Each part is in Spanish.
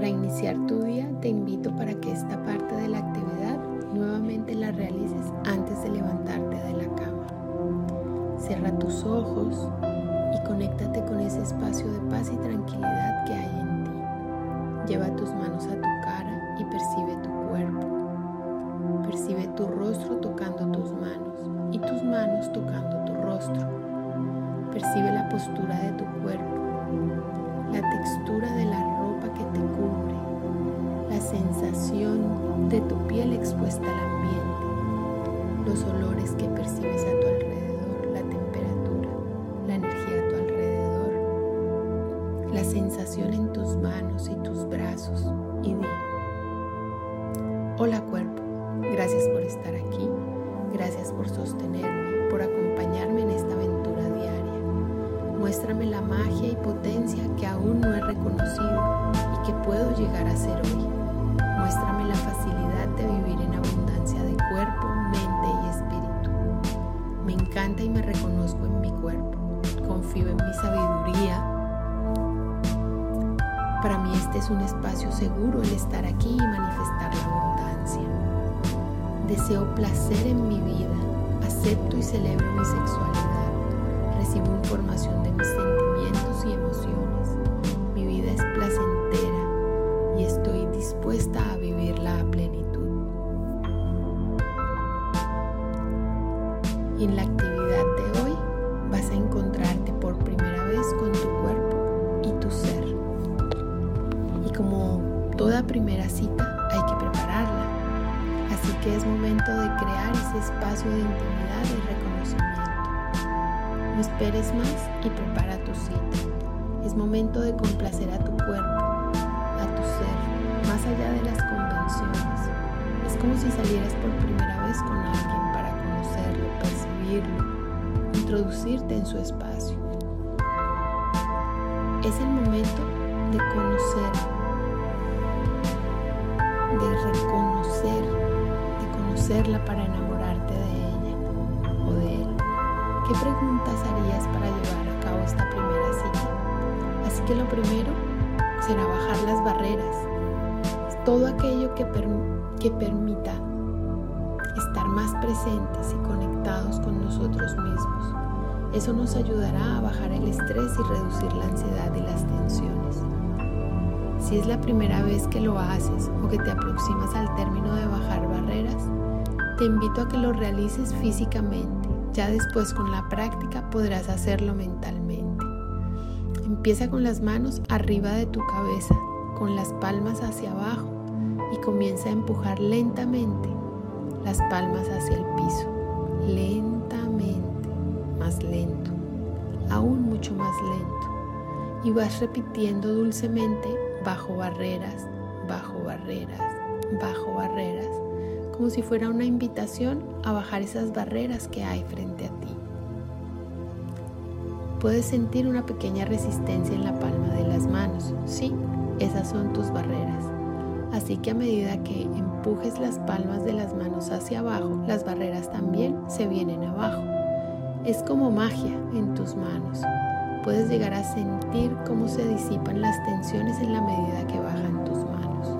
Para iniciar tu día te invito para que esta parte de la actividad nuevamente la realices antes de levantarte de la cama. Cierra tus ojos y conéctate con ese espacio de paz y tranquilidad que hay en ti. Lleva tus manos a tu cara y percibe tu cuerpo. Percibe tu rostro tocando tus manos y tus manos tocando tu rostro. Percibe la postura de tu cuerpo, la textura de la sensación de tu piel expuesta al ambiente, los olores que percibes a tu alrededor, la temperatura, la energía a tu alrededor, la sensación en tus manos y tus brazos y di, hola cuerpo, gracias por estar aquí, gracias por sostenerme, por acompañarme en esta aventura diaria. Muéstrame la magia y potencia que aún no he reconocido y que puedo llegar a ser hoy. Muéstrame la facilidad de vivir en abundancia de cuerpo, mente y espíritu. Me encanta y me reconozco en mi cuerpo. Confío en mi sabiduría. Para mí este es un espacio seguro el estar aquí y manifestar la abundancia. Deseo placer en mi vida. Acepto y celebro mi sexualidad. Recibo información de mis sentimientos dispuesta a vivirla a plenitud. En la actividad de hoy vas a encontrarte por primera vez con tu cuerpo y tu ser. Y como toda primera cita hay que prepararla. Así que es momento de crear ese espacio de intimidad y reconocimiento. No esperes más y prepara tu cita. Es momento de complacer a tu cuerpo, más allá de las convenciones. Es como si salieras por primera vez con alguien para conocerlo, percibirlo, introducirte en su espacio. Es el momento de conocer, de reconocer, de conocerla para enamorarte de ella o de él. ¿Qué preguntas harías para llevar a cabo esta primera cita? Así que lo primero será bajar las barreras, todo aquello que, que permita estar más presentes y conectados con nosotros mismos. Eso nos ayudará a bajar el estrés y reducir la ansiedad y las tensiones. Si es la primera vez que lo haces o que te aproximas al término de bajar barreras, te invito a que lo realices físicamente. Ya después con la práctica podrás hacerlo mentalmente. Empieza con las manos arriba de tu cabeza, con las palmas hacia abajo y comienza a empujar lentamente las palmas hacia el piso. Lentamente, más lento, aún mucho más lento. Y vas repitiendo dulcemente bajo barreras, bajo barreras, bajo barreras, como si fuera una invitación a bajar esas barreras que hay frente a ti. Puedes sentir una pequeña resistencia en la palma de las manos. Sí, esas son tus barreras. Así que a medida que empujes las palmas de las manos hacia abajo, las barreras también se vienen abajo. Es como magia en tus manos. Puedes llegar a sentir cómo se disipan las tensiones en la medida que bajan tus manos.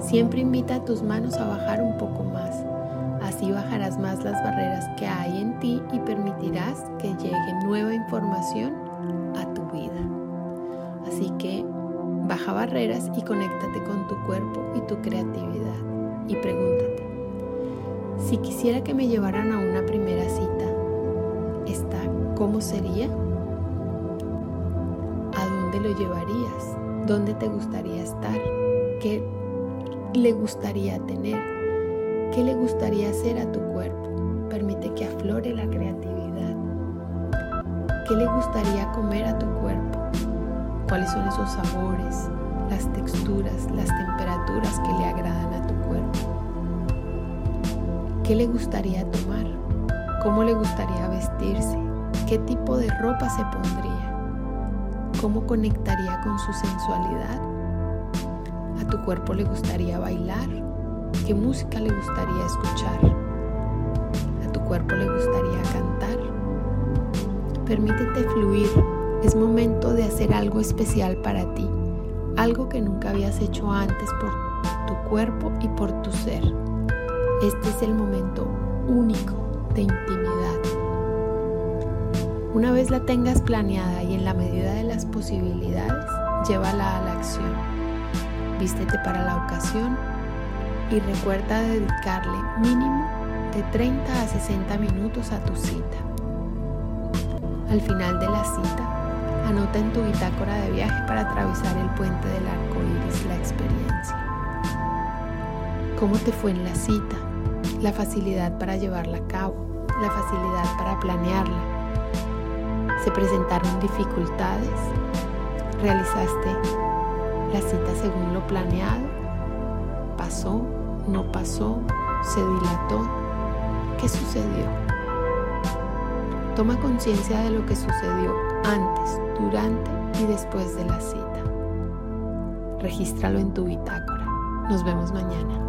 Siempre invita a tus manos a bajar un poco más. Así bajarás más las barreras que hay en ti y permitirás que llegue nueva información a tu vida. Así que baja barreras y conéctate con tu cuerpo y tu creatividad. Y pregúntate, si quisiera que me llevaran a una primera cita, ¿esta cómo sería? ¿A dónde lo llevarías? ¿Dónde te gustaría estar? ¿Qué le gustaría tener? ¿Qué le gustaría hacer a tu cuerpo? Permite que aflore la creatividad. ¿Qué le gustaría comer a tu cuerpo? ¿Cuáles son esos sabores, las texturas, las temperaturas que le agradan a tu cuerpo? ¿Qué le gustaría tomar? ¿Cómo le gustaría vestirse? ¿Qué tipo de ropa se pondría? ¿Cómo conectaría con su sensualidad? ¿A tu cuerpo le gustaría bailar? ¿Qué música le gustaría escuchar? ¿A tu cuerpo le gustaría cantar? Permítete fluir. Es momento de hacer algo especial para ti. algo que nunca habías hecho antes por tu cuerpo y por tu ser. Este es el momento único de intimidad. Una vez la tengas planeada y en la medida de las posibilidades, llévala a la acción. Vístete para la ocasión y recuerda dedicarle mínimo de 30 a 60 minutos a tu cita. Al final de la cita, anota en tu bitácora de viaje para atravesar el puente del arco iris la experiencia. ¿Cómo te fue en la cita? La facilidad para llevarla a cabo, la facilidad para planearla. ¿Se presentaron dificultades? ¿Realizaste la cita según lo planeado? ¿Pasó? ¿No pasó? ¿Se dilató? ¿Qué sucedió? Toma conciencia de lo que sucedió antes, durante y después de la cita. Regístralo en tu bitácora. Nos vemos mañana.